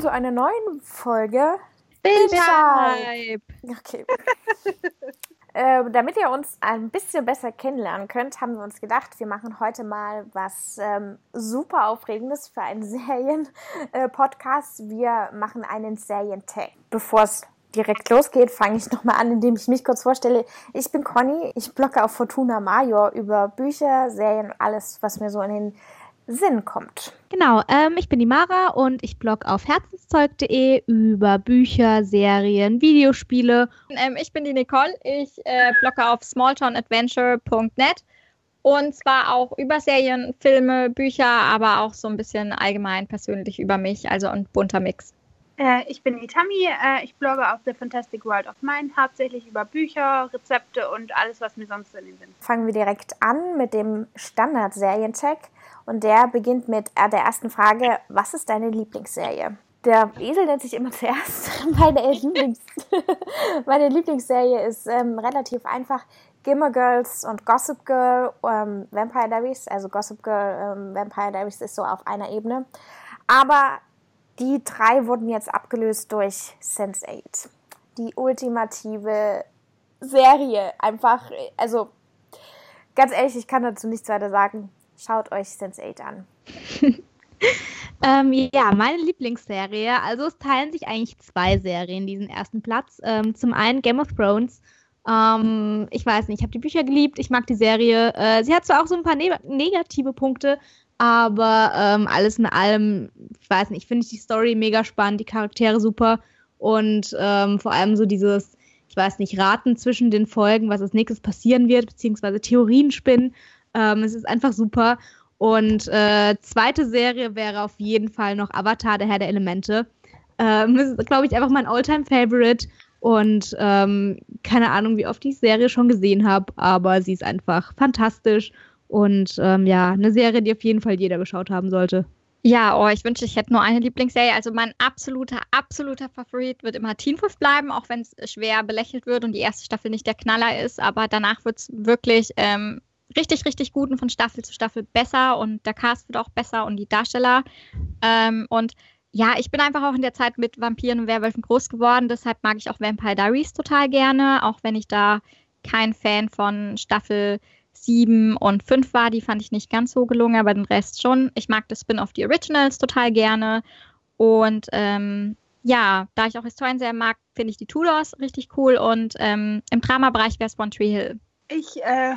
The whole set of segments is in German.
willkommen zu einer neuen Folge Bildschirm. Okay. äh, damit ihr uns ein bisschen besser kennenlernen könnt, haben wir uns gedacht, wir machen heute mal was ähm, super Aufregendes für einen Serien-Podcast. Äh, wir machen einen Serientag. Bevor es direkt losgeht, fange ich nochmal an, indem ich mich kurz vorstelle. Ich bin Conny, ich blogge auf Fortuna Major über Bücher, Serien, alles, was mir so in den Sinn kommt. Genau, ähm, ich bin die Mara und ich blogge auf herzenszeug.de über Bücher, Serien, Videospiele. Ähm, ich bin die Nicole, ich äh, blogge auf smalltownadventure.net und zwar auch über Serien, Filme, Bücher, aber auch so ein bisschen allgemein persönlich über mich, also ein bunter Mix. Äh, ich bin Itami, äh, ich blogge auf The Fantastic World of Mind, hauptsächlich über Bücher, Rezepte und alles, was mir sonst in den Sinn Fangen wir direkt an mit dem Standard-Seriencheck und der beginnt mit äh, der ersten Frage, was ist deine Lieblingsserie? Der Esel nennt sich immer zuerst. Meine, Lieblings Meine Lieblingsserie ist ähm, relativ einfach. Gilmore Girls und Gossip Girl, ähm, Vampire Diaries. Also Gossip Girl, ähm, Vampire Diaries ist so auf einer Ebene. Aber die drei wurden jetzt abgelöst durch Sense8. Die ultimative Serie. Einfach, also ganz ehrlich, ich kann dazu nichts weiter sagen. Schaut euch Sense8 an. ähm, ja, meine Lieblingsserie. Also es teilen sich eigentlich zwei Serien diesen ersten Platz. Ähm, zum einen Game of Thrones. Ähm, ich weiß nicht, ich habe die Bücher geliebt, ich mag die Serie. Äh, sie hat zwar auch so ein paar ne negative Punkte, aber ähm, alles in allem, ich weiß nicht, finde ich die Story mega spannend, die Charaktere super und ähm, vor allem so dieses, ich weiß nicht, Raten zwischen den Folgen, was als nächstes passieren wird, beziehungsweise Theorien spinnen. Ähm, es ist einfach super. Und äh, zweite Serie wäre auf jeden Fall noch Avatar, der Herr der Elemente. Ähm, das ist, glaube ich, einfach mein Alltime favorite Und ähm, keine Ahnung, wie oft ich die Serie schon gesehen habe, aber sie ist einfach fantastisch und ähm, ja, eine Serie, die auf jeden Fall jeder geschaut haben sollte. Ja, oh, ich wünsche, ich hätte nur eine Lieblingsserie. Also mein absoluter, absoluter Favorit wird immer Teen Wolf bleiben, auch wenn es schwer belächelt wird und die erste Staffel nicht der Knaller ist. Aber danach wird es wirklich ähm, richtig, richtig gut und von Staffel zu Staffel besser und der Cast wird auch besser und die Darsteller. Ähm, und ja, ich bin einfach auch in der Zeit mit Vampiren und Werwölfen groß geworden, deshalb mag ich auch Vampire Diaries total gerne, auch wenn ich da kein Fan von Staffel 7 und 5 war. Die fand ich nicht ganz so gelungen, aber den Rest schon. Ich mag das Spin-off die Originals total gerne. Und ähm, ja, da ich auch Historien sehr mag, finde ich die Tudors richtig cool. Und ähm, im Drama-Bereich wäre es One Tree Hill. Ich äh,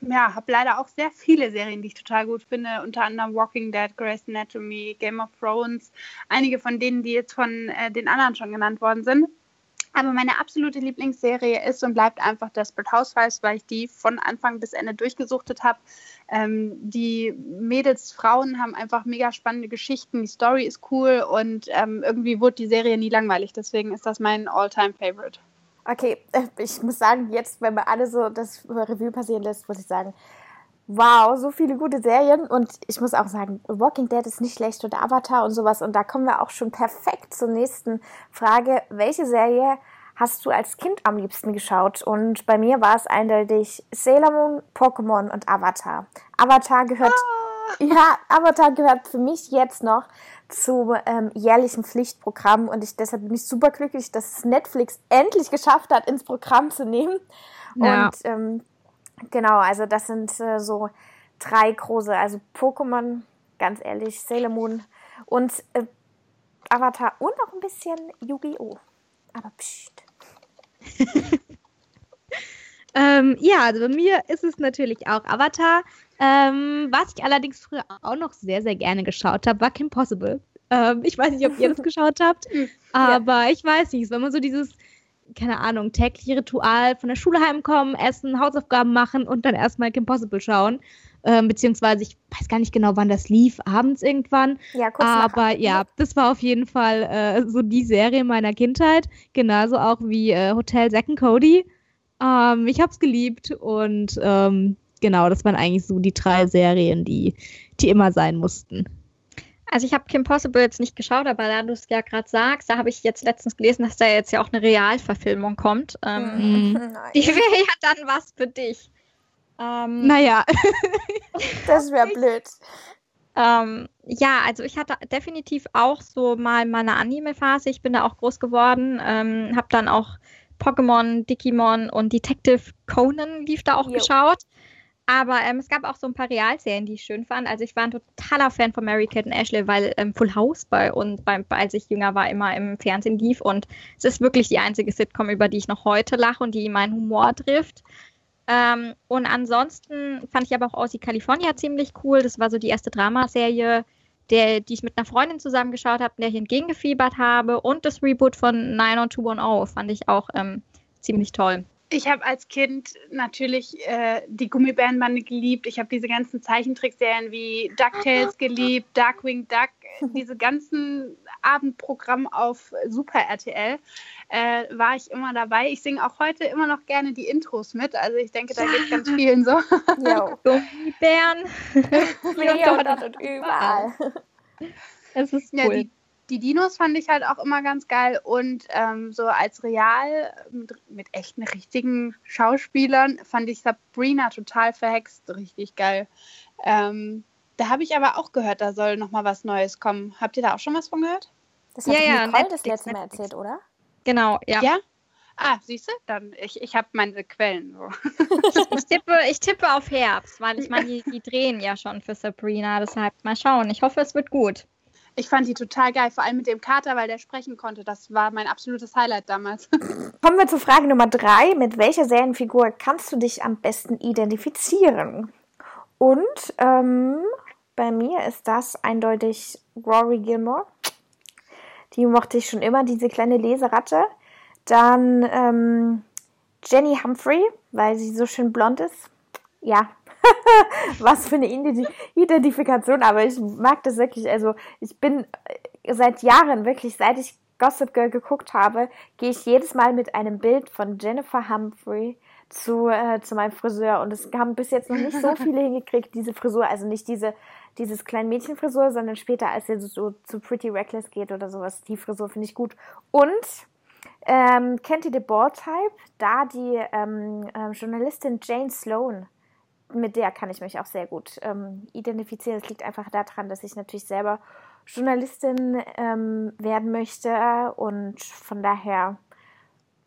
ja, habe leider auch sehr viele Serien, die ich total gut finde. Unter anderem Walking Dead, Grey's Anatomy, Game of Thrones. Einige von denen, die jetzt von äh, den anderen schon genannt worden sind. Aber meine absolute Lieblingsserie ist und bleibt einfach Desperate Housewives, weil ich die von Anfang bis Ende durchgesuchtet habe. Ähm, die Mädels, Frauen haben einfach mega spannende Geschichten. Die Story ist cool und ähm, irgendwie wurde die Serie nie langweilig. Deswegen ist das mein All-Time-Favorite. Okay, ich muss sagen, jetzt, wenn man alle so das Revue passieren lässt, muss ich sagen, Wow, so viele gute Serien. Und ich muss auch sagen, Walking Dead ist nicht schlecht oder Avatar und sowas. Und da kommen wir auch schon perfekt zur nächsten Frage. Welche Serie hast du als Kind am liebsten geschaut? Und bei mir war es eindeutig Sailor Moon, Pokémon und Avatar. Avatar gehört, ah. ja, Avatar gehört für mich jetzt noch zum ähm, jährlichen Pflichtprogramm. Und ich, deshalb bin ich super glücklich, dass Netflix endlich geschafft hat, ins Programm zu nehmen. Ja. Und ähm, Genau, also das sind äh, so drei große, also Pokémon, ganz ehrlich, Sailor Moon und äh, Avatar und auch ein bisschen Yu-Gi-Oh! Aber pst. ähm, ja, also bei mir ist es natürlich auch Avatar. Ähm, was ich allerdings früher auch noch sehr, sehr gerne geschaut habe, war Kim Possible. Ähm, ich weiß nicht, ob ihr das geschaut habt, aber ja. ich weiß nicht, wenn man so dieses keine Ahnung, tägliche Ritual von der Schule heimkommen, essen, Hausaufgaben machen und dann erstmal Kim Possible schauen. Ähm, beziehungsweise ich weiß gar nicht genau, wann das lief, abends irgendwann. Ja, kurz Aber ja, das war auf jeden Fall äh, so die Serie meiner Kindheit. Genauso auch wie äh, Hotel Zack and Cody. Ähm, ich hab's geliebt und ähm, genau, das waren eigentlich so die drei Serien, die, die immer sein mussten. Also ich habe Kim Possible jetzt nicht geschaut, aber da du es ja gerade sagst, da habe ich jetzt letztens gelesen, dass da jetzt ja auch eine Realverfilmung kommt. Ähm, mhm. Die wäre ja dann was für dich. Ähm, naja. das wäre blöd. Ähm, ja, also ich hatte definitiv auch so mal meine Anime-Phase. Ich bin da auch groß geworden, ähm, habe dann auch Pokémon, Digimon und Detective Conan lief da auch jo. geschaut. Aber ähm, es gab auch so ein paar Realserien, die ich schön fand. Also ich war ein totaler Fan von Mary Kate und Ashley, weil ähm, Full House bei uns, bei, als ich jünger war, immer im Fernsehen lief. Und es ist wirklich die einzige Sitcom, über die ich noch heute lache und die meinen Humor trifft. Ähm, und ansonsten fand ich aber auch Aussie California ziemlich cool. Das war so die erste Dramaserie, der, die ich mit einer Freundin zusammengeschaut habe, der ich entgegengefiebert habe. Und das Reboot von 90210 fand ich auch ähm, ziemlich toll. Ich habe als Kind natürlich äh, die Gummibärenbande geliebt. Ich habe diese ganzen Zeichentrickserien wie DuckTales geliebt, Darkwing Duck, diese ganzen Abendprogramme auf Super RTL äh, war ich immer dabei. Ich singe auch heute immer noch gerne die Intros mit. Also ich denke, da ja. geht ganz vielen so. Jo. Gummibären. Hier und und überall. Es ist cool. Ja, die, die Dinos fand ich halt auch immer ganz geil und ähm, so als real mit, mit, echten richtigen Schauspielern fand ich Sabrina total verhext richtig geil. Ähm, da habe ich aber auch gehört, da soll noch mal was Neues kommen. Habt ihr da auch schon was von gehört? Das hat ja, ja, Nicole Netflix, das letzte Mal erzählt, oder? Genau, ja. Ja? Ah, siehst du? Dann, ich, ich habe meine Quellen. So. ich, tippe, ich tippe auf Herbst, weil ich meine, die, die drehen ja schon für Sabrina. Deshalb mal schauen. Ich hoffe, es wird gut. Ich fand die total geil, vor allem mit dem Kater, weil der sprechen konnte. Das war mein absolutes Highlight damals. Kommen wir zu Frage Nummer drei. Mit welcher Serienfigur kannst du dich am besten identifizieren? Und ähm, bei mir ist das eindeutig Rory Gilmore. Die mochte ich schon immer, diese kleine Leseratte. Dann ähm, Jenny Humphrey, weil sie so schön blond ist. Ja, was für eine Identifikation, aber ich mag das wirklich. Also ich bin äh, seit Jahren, wirklich, seit ich Gossip Girl geguckt habe, gehe ich jedes Mal mit einem Bild von Jennifer Humphrey zu, äh, zu meinem Friseur und es haben bis jetzt noch nicht so viele hingekriegt, diese Frisur, also nicht diese, dieses kleine Mädchenfrisur, sondern später, als er so zu Pretty Reckless geht oder sowas, die Frisur finde ich gut. Und ähm, kennt ihr The Ball Type? Da die ähm, äh, Journalistin Jane Sloan mit der kann ich mich auch sehr gut ähm, identifizieren. Es liegt einfach daran, dass ich natürlich selber Journalistin ähm, werden möchte und von daher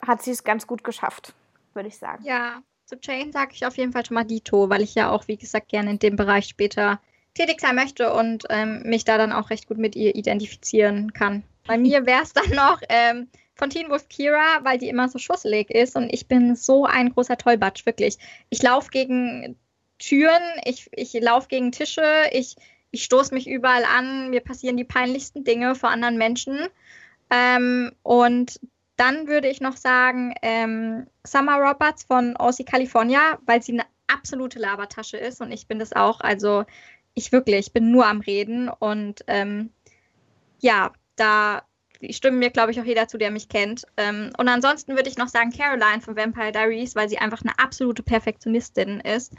hat sie es ganz gut geschafft, würde ich sagen. Ja, zu Jane sage ich auf jeden Fall schon mal Dito, weil ich ja auch, wie gesagt, gerne in dem Bereich später tätig sein möchte und ähm, mich da dann auch recht gut mit ihr identifizieren kann. Bei mir wäre es dann noch ähm, von Teen Wolf Kira, weil die immer so schusselig ist und ich bin so ein großer Tollbatsch, wirklich. Ich laufe gegen Türen, ich, ich laufe gegen Tische, ich, ich stoße mich überall an, mir passieren die peinlichsten Dinge vor anderen Menschen. Ähm, und dann würde ich noch sagen, ähm, Summer Roberts von OC California, weil sie eine absolute Labertasche ist und ich bin das auch. Also ich wirklich, ich bin nur am Reden und ähm, ja, da stimmen mir, glaube ich, auch jeder zu, der mich kennt. Ähm, und ansonsten würde ich noch sagen Caroline von Vampire Diaries, weil sie einfach eine absolute Perfektionistin ist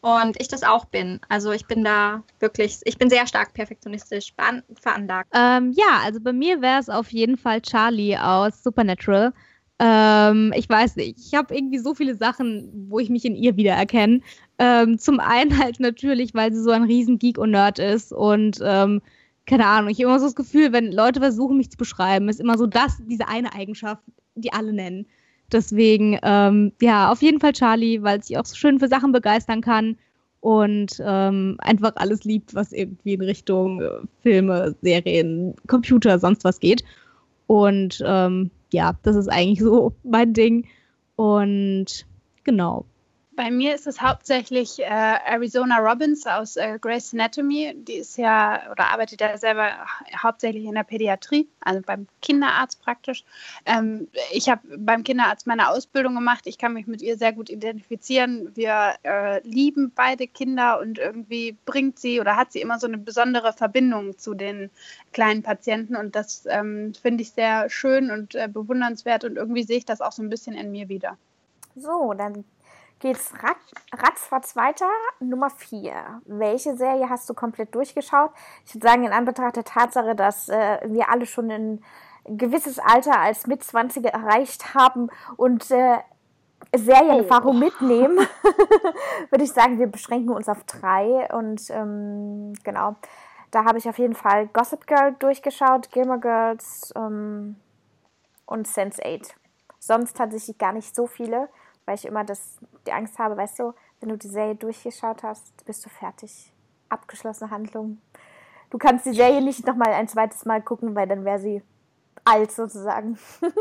und ich das auch bin. Also ich bin da wirklich, ich bin sehr stark perfektionistisch veranlagt. Ähm, ja, also bei mir wäre es auf jeden Fall Charlie aus Supernatural. Ähm, ich weiß nicht, ich habe irgendwie so viele Sachen, wo ich mich in ihr wiedererkenne. Ähm, zum einen halt natürlich, weil sie so ein riesen Geek und Nerd ist und ähm, keine Ahnung, ich habe immer so das Gefühl, wenn Leute versuchen, mich zu beschreiben, ist immer so das, diese eine Eigenschaft, die alle nennen. Deswegen, ähm, ja, auf jeden Fall Charlie, weil sie auch so schön für Sachen begeistern kann und ähm, einfach alles liebt, was irgendwie in Richtung äh, Filme, Serien, Computer, sonst was geht. Und ähm, ja, das ist eigentlich so mein Ding. Und genau. Bei mir ist es hauptsächlich äh, Arizona Robbins aus äh, Grey's Anatomy. Die ist ja oder arbeitet ja selber hauptsächlich in der Pädiatrie, also beim Kinderarzt praktisch. Ähm, ich habe beim Kinderarzt meine Ausbildung gemacht. Ich kann mich mit ihr sehr gut identifizieren. Wir äh, lieben beide Kinder und irgendwie bringt sie oder hat sie immer so eine besondere Verbindung zu den kleinen Patienten und das ähm, finde ich sehr schön und äh, bewundernswert und irgendwie sehe ich das auch so ein bisschen in mir wieder. So, dann geht's rat, ratzfatz weiter. Nummer vier. Welche Serie hast du komplett durchgeschaut? Ich würde sagen, in Anbetracht der Tatsache, dass äh, wir alle schon ein gewisses Alter als Mitzwanziger erreicht haben und äh, Serienerfahrung oh. mitnehmen, würde ich sagen, wir beschränken uns auf drei und ähm, genau. da habe ich auf jeden Fall Gossip Girl durchgeschaut, Gilmore Girls ähm, und Sense8. Sonst tatsächlich gar nicht so viele, weil ich immer das, die Angst habe, weißt du, wenn du die Serie durchgeschaut hast, bist du fertig. Abgeschlossene Handlung. Du kannst die Serie nicht nochmal ein zweites Mal gucken, weil dann wäre sie alt sozusagen.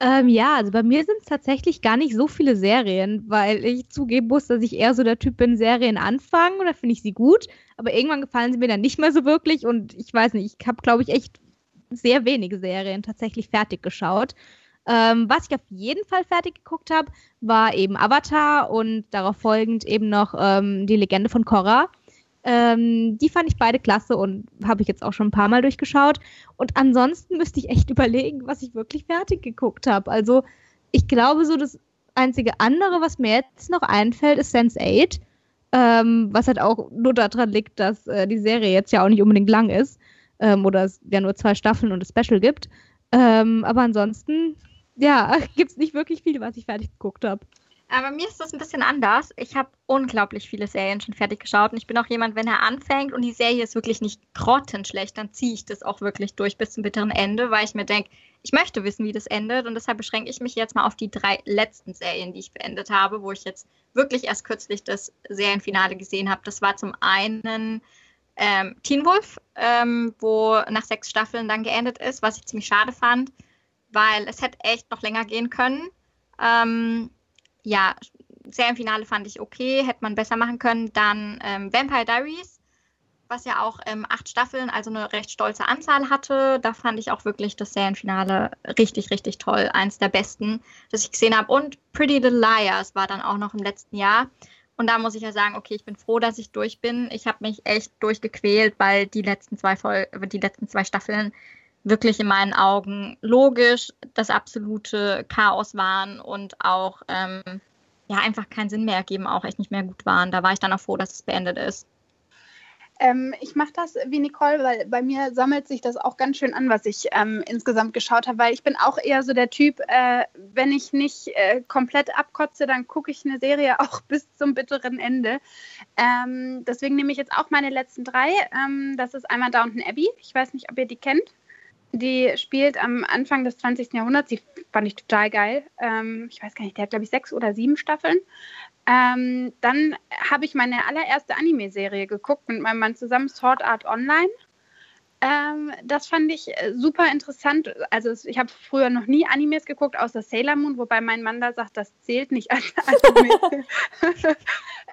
Ähm, ja, also bei mir sind es tatsächlich gar nicht so viele Serien, weil ich zugeben muss, dass ich eher so der Typ bin, Serien anfangen oder finde ich sie gut, aber irgendwann gefallen sie mir dann nicht mehr so wirklich und ich weiß nicht, ich habe, glaube ich, echt sehr wenige Serien tatsächlich fertig geschaut. Ähm, was ich auf jeden Fall fertig geguckt habe, war eben Avatar und darauf folgend eben noch ähm, die Legende von Korra. Ähm, die fand ich beide klasse und habe ich jetzt auch schon ein paar Mal durchgeschaut. Und ansonsten müsste ich echt überlegen, was ich wirklich fertig geguckt habe. Also ich glaube, so das einzige andere, was mir jetzt noch einfällt, ist Sense 8. Ähm, was halt auch nur daran liegt, dass äh, die Serie jetzt ja auch nicht unbedingt lang ist. Ähm, oder es ja nur zwei Staffeln und ein Special gibt. Ähm, aber ansonsten, ja, gibt es nicht wirklich viel, was ich fertig geguckt habe. Aber mir ist das ein bisschen anders. Ich habe unglaublich viele Serien schon fertig geschaut und ich bin auch jemand, wenn er anfängt und die Serie ist wirklich nicht grottenschlecht, dann ziehe ich das auch wirklich durch bis zum bitteren Ende, weil ich mir denke, ich möchte wissen, wie das endet und deshalb beschränke ich mich jetzt mal auf die drei letzten Serien, die ich beendet habe, wo ich jetzt wirklich erst kürzlich das Serienfinale gesehen habe. Das war zum einen ähm, Teen Wolf, ähm, wo nach sechs Staffeln dann geendet ist, was ich ziemlich schade fand, weil es hätte echt noch länger gehen können. Ähm, ja, Serienfinale fand ich okay, hätte man besser machen können. Dann ähm, Vampire Diaries, was ja auch ähm, acht Staffeln, also eine recht stolze Anzahl hatte. Da fand ich auch wirklich das Serienfinale richtig, richtig toll. Eins der besten, das ich gesehen habe. Und Pretty Little Liars war dann auch noch im letzten Jahr. Und da muss ich ja sagen, okay, ich bin froh, dass ich durch bin. Ich habe mich echt durchgequält, weil die letzten zwei Vol die letzten zwei Staffeln wirklich in meinen Augen logisch das absolute Chaos waren und auch ähm, ja einfach keinen Sinn mehr ergeben, auch echt nicht mehr gut waren. Da war ich dann auch froh, dass es beendet ist. Ähm, ich mache das wie Nicole, weil bei mir sammelt sich das auch ganz schön an, was ich ähm, insgesamt geschaut habe, weil ich bin auch eher so der Typ, äh, wenn ich nicht äh, komplett abkotze, dann gucke ich eine Serie auch bis zum bitteren Ende. Ähm, deswegen nehme ich jetzt auch meine letzten drei. Ähm, das ist einmal Downton Abbey. Ich weiß nicht, ob ihr die kennt. Die spielt am Anfang des 20. Jahrhunderts. Die fand ich total geil. Ähm, ich weiß gar nicht, der hat, glaube ich, sechs oder sieben Staffeln. Ähm, dann habe ich meine allererste Anime-Serie geguckt mit meinem Mann zusammen, Sword Art Online. Ähm, das fand ich äh, super interessant. Also ich habe früher noch nie Animes geguckt, außer Sailor Moon, wobei mein Mann da sagt, das zählt nicht als Anime.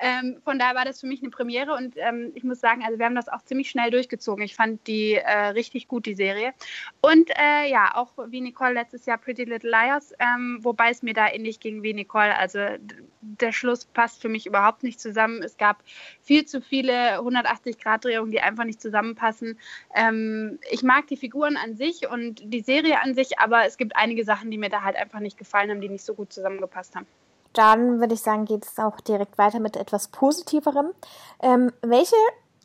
Ähm, von daher war das für mich eine Premiere und ähm, ich muss sagen, also wir haben das auch ziemlich schnell durchgezogen. Ich fand die äh, richtig gut, die Serie. Und äh, ja, auch wie Nicole letztes Jahr Pretty Little Liars, ähm, wobei es mir da ähnlich ging wie Nicole. Also der Schluss passt für mich überhaupt nicht zusammen. Es gab viel zu viele 180-Grad-Drehungen, die einfach nicht zusammenpassen. Ähm, ich mag die Figuren an sich und die Serie an sich, aber es gibt einige Sachen, die mir da halt einfach nicht gefallen haben, die nicht so gut zusammengepasst haben. Dann würde ich sagen, geht es auch direkt weiter mit etwas Positiverem. Ähm, welche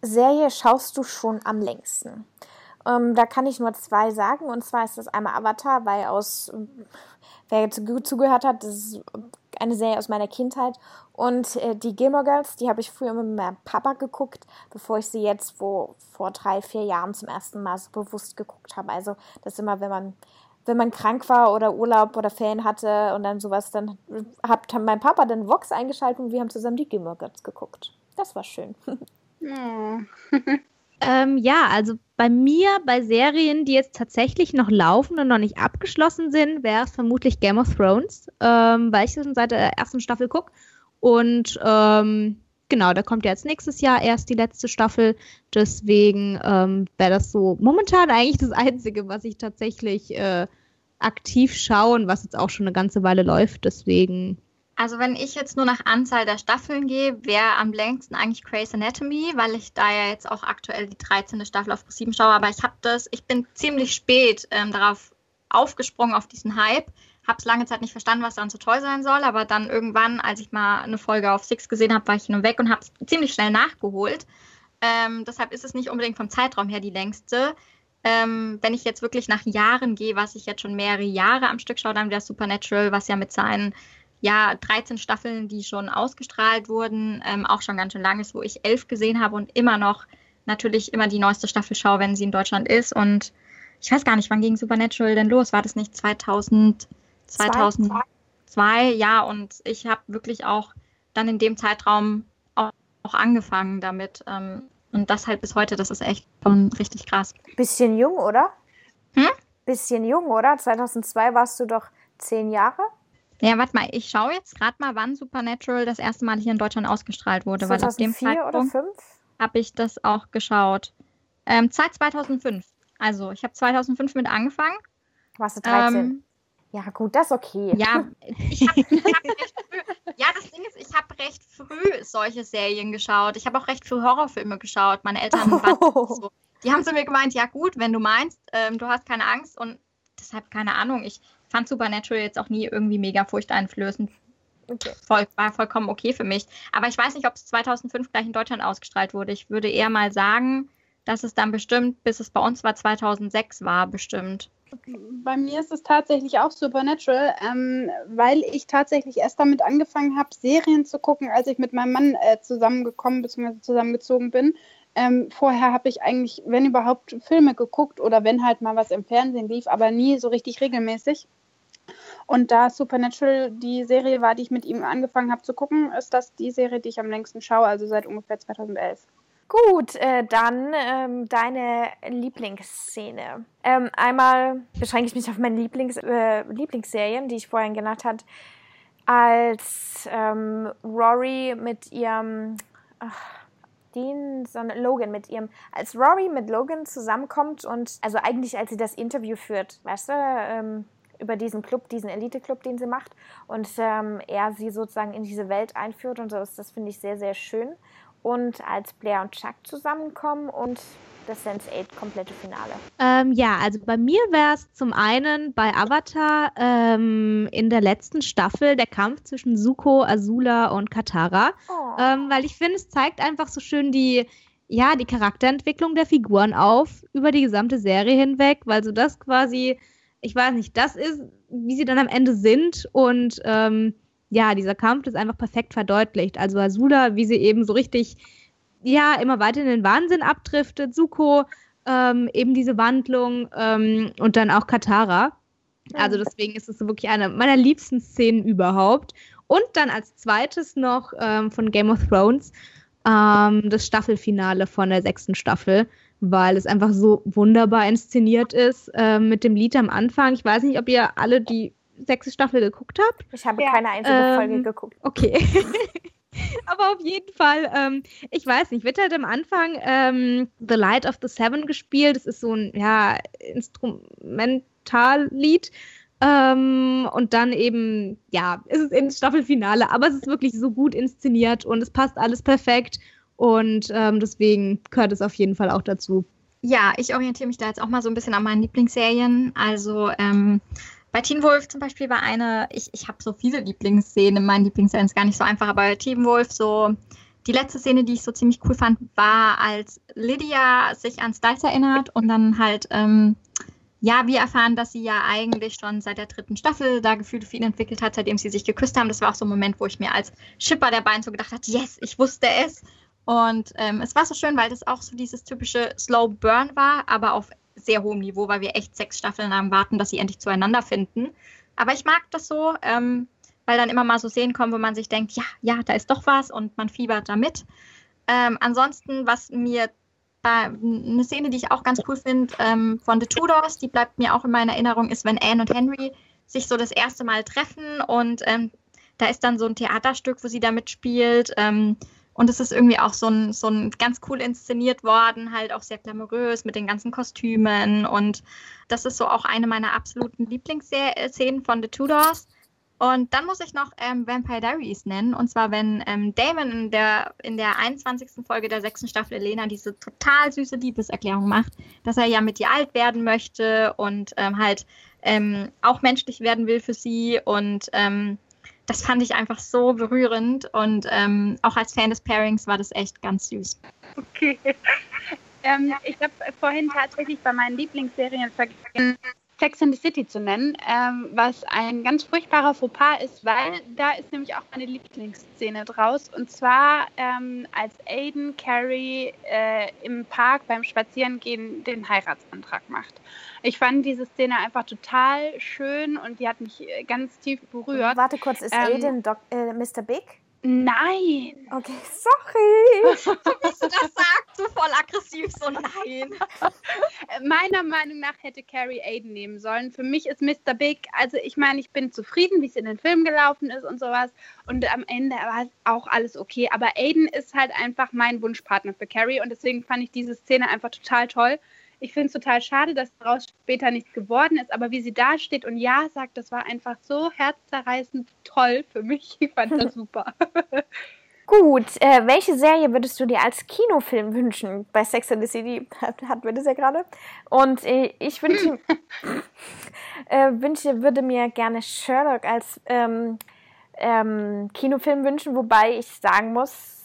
Serie schaust du schon am längsten? Ähm, da kann ich nur zwei sagen. Und zwar ist das einmal Avatar, weil aus, wer jetzt gut zugehört hat, das ist eine Serie aus meiner Kindheit. Und äh, die Gilmore Girls, die habe ich früher mit meinem Papa geguckt, bevor ich sie jetzt wo, vor drei, vier Jahren zum ersten Mal so bewusst geguckt habe. Also das ist immer, wenn man, wenn man krank war oder Urlaub oder Ferien hatte und dann sowas, dann hat mein Papa den Vox eingeschaltet und wir haben zusammen die Gilmore Girls geguckt. Das war schön. Oh. Ähm, ja, also bei mir, bei Serien, die jetzt tatsächlich noch laufen und noch nicht abgeschlossen sind, wäre es vermutlich Game of Thrones, ähm, weil ich schon seit der ersten Staffel gucke. Und ähm, genau, da kommt ja jetzt nächstes Jahr erst die letzte Staffel. Deswegen ähm, wäre das so momentan eigentlich das Einzige, was ich tatsächlich äh, aktiv schaue und was jetzt auch schon eine ganze Weile läuft. Deswegen also wenn ich jetzt nur nach Anzahl der Staffeln gehe, wäre am längsten eigentlich Grey's Anatomy, weil ich da ja jetzt auch aktuell die 13. Staffel auf Pro7 schaue. Aber ich habe das, ich bin ziemlich spät ähm, darauf aufgesprungen, auf diesen Hype. Habe es lange Zeit nicht verstanden, was daran so toll sein soll. Aber dann irgendwann, als ich mal eine Folge auf Six gesehen habe, war ich nur weg und habe es ziemlich schnell nachgeholt. Ähm, deshalb ist es nicht unbedingt vom Zeitraum her die längste. Ähm, wenn ich jetzt wirklich nach Jahren gehe, was ich jetzt schon mehrere Jahre am Stück schaue, dann wäre Supernatural, was ja mit seinen ja 13 Staffeln, die schon ausgestrahlt wurden, ähm, auch schon ganz schön lang ist, wo ich elf gesehen habe und immer noch natürlich immer die neueste Staffel schaue, wenn sie in Deutschland ist. Und ich weiß gar nicht, wann ging Supernatural denn los? War das nicht 2000, 2002? Ja, und ich habe wirklich auch dann in dem Zeitraum auch, auch angefangen damit. Ähm, und das halt bis heute, das ist echt schon richtig krass. Bisschen jung, oder? Hm? Bisschen jung, oder? 2002 warst du doch zehn Jahre? Ja, warte mal, ich schaue jetzt gerade mal, wann Supernatural das erste Mal hier in Deutschland ausgestrahlt wurde. 2004 weil ab dem oder 5? Habe ich das auch geschaut. Ähm, Zeit 2005. Also, ich habe 2005 mit angefangen. Warst du 13? Ähm, ja, gut, das ist okay. Ja, ich hab, ich hab recht früh, ja, das Ding ist, ich habe recht früh solche Serien geschaut. Ich habe auch recht früh Horrorfilme geschaut. Meine Eltern oh. waren so. Die haben zu mir gemeint, ja gut, wenn du meinst, ähm, du hast keine Angst und deshalb keine Ahnung. Ich fand Supernatural jetzt auch nie irgendwie mega furchteinflößend. Okay. Voll, war vollkommen okay für mich. Aber ich weiß nicht, ob es 2005 gleich in Deutschland ausgestrahlt wurde. Ich würde eher mal sagen, dass es dann bestimmt, bis es bei uns war, 2006 war, bestimmt. Bei mir ist es tatsächlich auch Supernatural, ähm, weil ich tatsächlich erst damit angefangen habe, Serien zu gucken, als ich mit meinem Mann äh, zusammengekommen bzw. zusammengezogen bin. Ähm, vorher habe ich eigentlich, wenn überhaupt, Filme geguckt oder wenn halt mal was im Fernsehen lief, aber nie so richtig regelmäßig. Und da Supernatural die Serie war, die ich mit ihm angefangen habe zu gucken, ist das die Serie, die ich am längsten schaue, also seit ungefähr 2011. Gut, äh, dann ähm, deine Lieblingsszene. Ähm, einmal beschränke ich mich auf meine Lieblings, äh, Lieblingsserien, die ich vorhin genannt habe, als ähm, Rory mit ihrem ach, Dean, sondern Logan mit ihrem, als Rory mit Logan zusammenkommt und also eigentlich als sie das Interview führt, weißt du, ähm, über diesen Club, diesen Elite-Club, den sie macht und ähm, er sie sozusagen in diese Welt einführt und so, das finde ich sehr, sehr schön. Und als Blair und Chuck zusammenkommen und das Sense8 komplette Finale. Ähm, ja, also bei mir wäre es zum einen bei Avatar ähm, in der letzten Staffel der Kampf zwischen Suko, Azula und Katara. Oh. Ähm, weil ich finde, es zeigt einfach so schön die, ja, die Charakterentwicklung der Figuren auf über die gesamte Serie hinweg, weil so das quasi ich weiß nicht, das ist, wie sie dann am Ende sind und ähm, ja, dieser Kampf ist einfach perfekt verdeutlicht. Also Azula, wie sie eben so richtig, ja, immer weiter in den Wahnsinn abdriftet, Suko, ähm, eben diese Wandlung ähm, und dann auch Katara. Also deswegen ist es wirklich eine meiner liebsten Szenen überhaupt. Und dann als zweites noch ähm, von Game of Thrones ähm, das Staffelfinale von der sechsten Staffel weil es einfach so wunderbar inszeniert ist äh, mit dem Lied am Anfang. Ich weiß nicht, ob ihr alle die sechste Staffel geguckt habt. Ich habe ja. keine einzige ähm, Folge geguckt. Okay. Aber auf jeden Fall, ähm, ich weiß nicht, wird halt am Anfang ähm, The Light of the Seven gespielt. Das ist so ein ja, Instrumentallied. Ähm, und dann eben, ja, ist es ins Staffelfinale, aber es ist wirklich so gut inszeniert und es passt alles perfekt. Und ähm, deswegen gehört es auf jeden Fall auch dazu. Ja, ich orientiere mich da jetzt auch mal so ein bisschen an meinen Lieblingsserien. Also ähm, bei Teen Wolf zum Beispiel war eine, ich, ich habe so viele Lieblingsszenen in meinen Lieblingsserien, ist gar nicht so einfach, aber bei Teen Wolf so die letzte Szene, die ich so ziemlich cool fand, war, als Lydia sich an Stiles erinnert und dann halt, ähm, ja, wir erfahren, dass sie ja eigentlich schon seit der dritten Staffel da Gefühle für ihn entwickelt hat, seitdem sie sich geküsst haben. Das war auch so ein Moment, wo ich mir als Schipper der beiden so gedacht habe, yes, ich wusste es. Und ähm, es war so schön, weil das auch so dieses typische Slow Burn war, aber auf sehr hohem Niveau, weil wir echt sechs Staffeln lang warten, dass sie endlich zueinander finden. Aber ich mag das so, ähm, weil dann immer mal so Szenen kommen, wo man sich denkt, ja, ja, da ist doch was und man fiebert damit. Ähm, ansonsten, was mir bei, eine Szene, die ich auch ganz cool finde, ähm, von The Tudors, die bleibt mir auch in meiner Erinnerung, ist, wenn Anne und Henry sich so das erste Mal treffen und ähm, da ist dann so ein Theaterstück, wo sie da mitspielt. Und es ist irgendwie auch so ein, so ein ganz cool inszeniert worden, halt auch sehr glamourös mit den ganzen Kostümen. Und das ist so auch eine meiner absoluten Lieblingsszenen von The Tudors. Und dann muss ich noch ähm, Vampire Diaries nennen. Und zwar, wenn ähm, Damon in der, in der 21. Folge der sechsten Staffel Elena diese total süße Liebeserklärung macht, dass er ja mit ihr alt werden möchte und ähm, halt ähm, auch menschlich werden will für sie. Und ähm, das fand ich einfach so berührend und ähm, auch als Fan des Pairings war das echt ganz süß. Okay. Ähm, ich habe vorhin tatsächlich bei meinen Lieblingsserien vergessen, Sex in the City zu nennen, ähm, was ein ganz furchtbarer Fauxpas ist, weil da ist nämlich auch meine Lieblingsszene draus. Und zwar, ähm, als Aiden Carrie äh, im Park beim Spazierengehen den Heiratsantrag macht. Ich fand diese Szene einfach total schön und die hat mich äh, ganz tief berührt. Warte kurz, ist ähm, Aiden Doc, äh, Mr. Big? Nein. Okay, sorry. Wie du das sagst, so voll aggressiv, so nein. Meiner Meinung nach hätte Carrie Aiden nehmen sollen. Für mich ist Mr. Big, also ich meine, ich bin zufrieden, wie es in den Film gelaufen ist und sowas. Und am Ende war auch alles okay. Aber Aiden ist halt einfach mein Wunschpartner für Carrie und deswegen fand ich diese Szene einfach total toll. Ich finde es total schade, dass daraus später nichts geworden ist, aber wie sie da steht und Ja sagt, das war einfach so herzzerreißend toll für mich. Ich fand das super. Gut, äh, welche Serie würdest du dir als Kinofilm wünschen? Bei Sex and the City hatten wir das ja gerade. Und äh, ich wünsche, äh, wünsche, würde mir gerne Sherlock als ähm, ähm, Kinofilm wünschen, wobei ich sagen muss,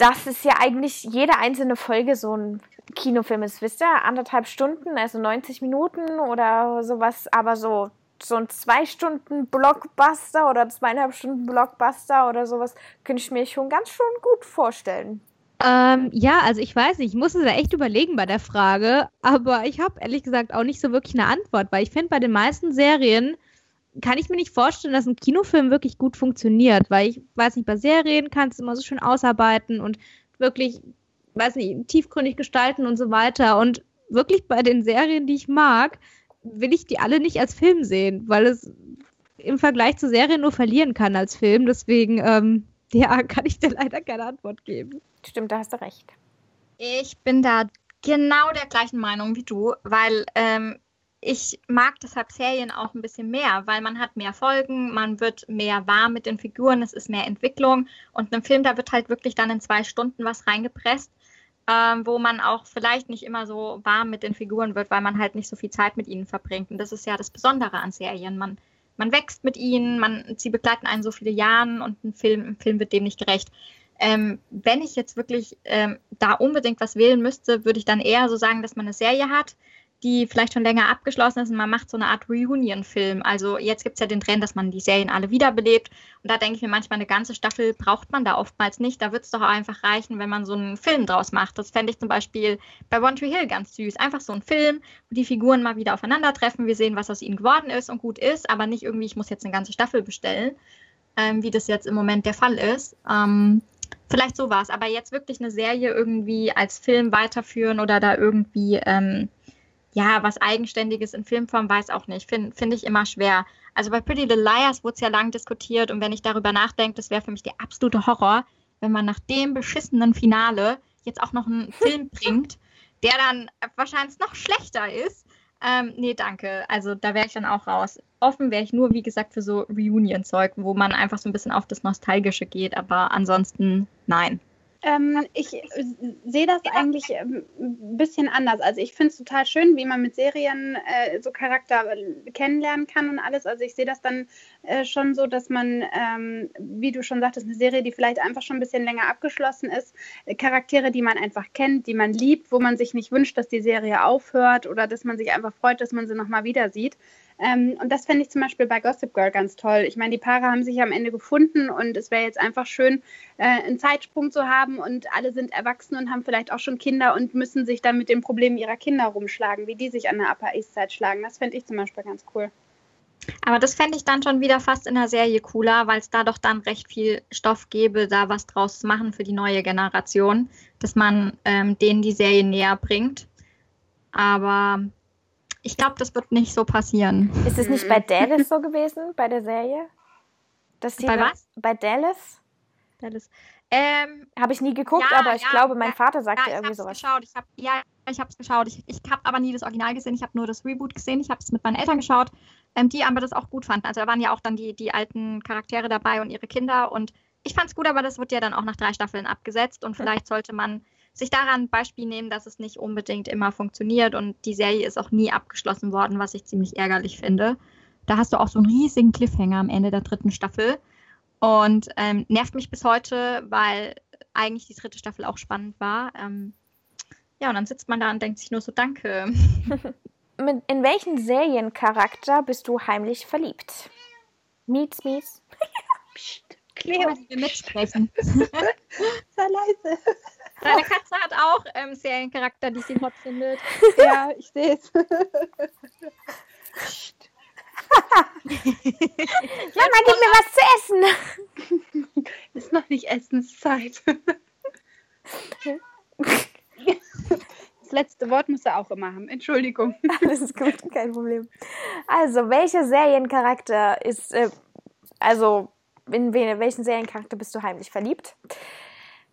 dass es ja eigentlich jede einzelne Folge so ein Kinofilm ist, wisst ihr? Anderthalb Stunden, also 90 Minuten oder sowas, aber so, so ein zwei Stunden Blockbuster oder zweieinhalb Stunden Blockbuster oder sowas, könnte ich mir schon ganz schon gut vorstellen. Ähm, ja, also ich weiß nicht, ich musste da echt überlegen bei der Frage, aber ich habe ehrlich gesagt auch nicht so wirklich eine Antwort, weil ich finde, bei den meisten Serien kann ich mir nicht vorstellen, dass ein Kinofilm wirklich gut funktioniert, weil ich weiß nicht, bei Serien kannst du immer so schön ausarbeiten und wirklich weiß nicht, tiefgründig gestalten und so weiter. Und wirklich bei den Serien, die ich mag, will ich die alle nicht als Film sehen, weil es im Vergleich zu Serien nur verlieren kann als Film. Deswegen, ähm, ja, kann ich dir leider keine Antwort geben. Stimmt, da hast du recht. Ich bin da genau der gleichen Meinung wie du, weil ähm, ich mag deshalb Serien auch ein bisschen mehr, weil man hat mehr Folgen, man wird mehr warm mit den Figuren, es ist mehr Entwicklung und ein Film, da wird halt wirklich dann in zwei Stunden was reingepresst ähm, wo man auch vielleicht nicht immer so warm mit den Figuren wird, weil man halt nicht so viel Zeit mit ihnen verbringt. Und das ist ja das Besondere an Serien. Man, man wächst mit ihnen, man, sie begleiten einen so viele Jahre und ein Film, ein Film wird dem nicht gerecht. Ähm, wenn ich jetzt wirklich ähm, da unbedingt was wählen müsste, würde ich dann eher so sagen, dass man eine Serie hat, die vielleicht schon länger abgeschlossen ist und man macht so eine Art Reunion-Film. Also jetzt gibt es ja den Trend, dass man die Serien alle wiederbelebt. Und da denke ich mir manchmal, eine ganze Staffel braucht man da oftmals nicht. Da wird es doch einfach reichen, wenn man so einen Film draus macht. Das fände ich zum Beispiel bei One Tree Hill ganz süß. Einfach so ein Film, wo die Figuren mal wieder aufeinandertreffen. Wir sehen, was aus ihnen geworden ist und gut ist, aber nicht irgendwie, ich muss jetzt eine ganze Staffel bestellen, ähm, wie das jetzt im Moment der Fall ist. Ähm, vielleicht sowas. Aber jetzt wirklich eine Serie irgendwie als Film weiterführen oder da irgendwie. Ähm, ja, was Eigenständiges in Filmform weiß auch nicht. Finde find ich immer schwer. Also bei Pretty Little Liars wurde es ja lang diskutiert und wenn ich darüber nachdenke, das wäre für mich der absolute Horror, wenn man nach dem beschissenen Finale jetzt auch noch einen Film bringt, der dann wahrscheinlich noch schlechter ist. Ähm, nee, danke. Also da wäre ich dann auch raus. Offen wäre ich nur, wie gesagt, für so Reunion-Zeug, wo man einfach so ein bisschen auf das Nostalgische geht, aber ansonsten nein. Ähm, ich äh, sehe das eigentlich ähm, ein bisschen anders. Also ich finde es total schön, wie man mit Serien äh, so Charakter äh, kennenlernen kann und alles. Also ich sehe das dann äh, schon so, dass man, ähm, wie du schon sagtest, eine Serie, die vielleicht einfach schon ein bisschen länger abgeschlossen ist, äh, Charaktere, die man einfach kennt, die man liebt, wo man sich nicht wünscht, dass die Serie aufhört oder dass man sich einfach freut, dass man sie nochmal wieder sieht. Ähm, und das fände ich zum Beispiel bei Gossip Girl ganz toll. Ich meine, die Paare haben sich am Ende gefunden und es wäre jetzt einfach schön, äh, einen Zeitsprung zu haben und alle sind erwachsen und haben vielleicht auch schon Kinder und müssen sich dann mit den Problemen ihrer Kinder rumschlagen, wie die sich an der Upper East Side schlagen. Das fände ich zum Beispiel ganz cool. Aber das fände ich dann schon wieder fast in der Serie cooler, weil es da doch dann recht viel Stoff gäbe, da was draus zu machen für die neue Generation, dass man ähm, denen die Serie näher bringt. Aber ich glaube, das wird nicht so passieren. Ist es nicht bei Dallas so gewesen, bei der Serie? Dass bei was? Bei Dallas? Dallas. Ähm, habe ich nie geguckt, ja, aber ich ja, glaube, mein ja, Vater sagte irgendwie sowas. Geschaut. Ich hab, ja, ich habe es geschaut. Ich, ich habe aber nie das Original gesehen. Ich habe nur das Reboot gesehen. Ich habe es mit meinen Eltern geschaut, ähm, die aber das auch gut fanden. Also da waren ja auch dann die, die alten Charaktere dabei und ihre Kinder. Und ich fand es gut, aber das wird ja dann auch nach drei Staffeln abgesetzt. Und vielleicht sollte man sich daran ein Beispiel nehmen, dass es nicht unbedingt immer funktioniert und die Serie ist auch nie abgeschlossen worden, was ich ziemlich ärgerlich finde. Da hast du auch so einen riesigen Cliffhanger am Ende der dritten Staffel und ähm, nervt mich bis heute, weil eigentlich die dritte Staffel auch spannend war. Ähm, ja, und dann sitzt man da und denkt sich nur so, danke. mit, in welchen Seriencharakter bist du heimlich verliebt? Miets, Miets. Psst, Cleo. wir mitsprechen. Sei leise. Deine Katze hat auch ähm, Seriencharakter, die sie hot findet. Ja, ich sehe es. Mama, gib mir was zu essen. Ist noch nicht Essenszeit. Das letzte Wort muss er auch immer haben. Entschuldigung. Alles ist gut, kein Problem. Also, welcher Seriencharakter ist, äh, also, in welchen Seriencharakter bist du heimlich verliebt?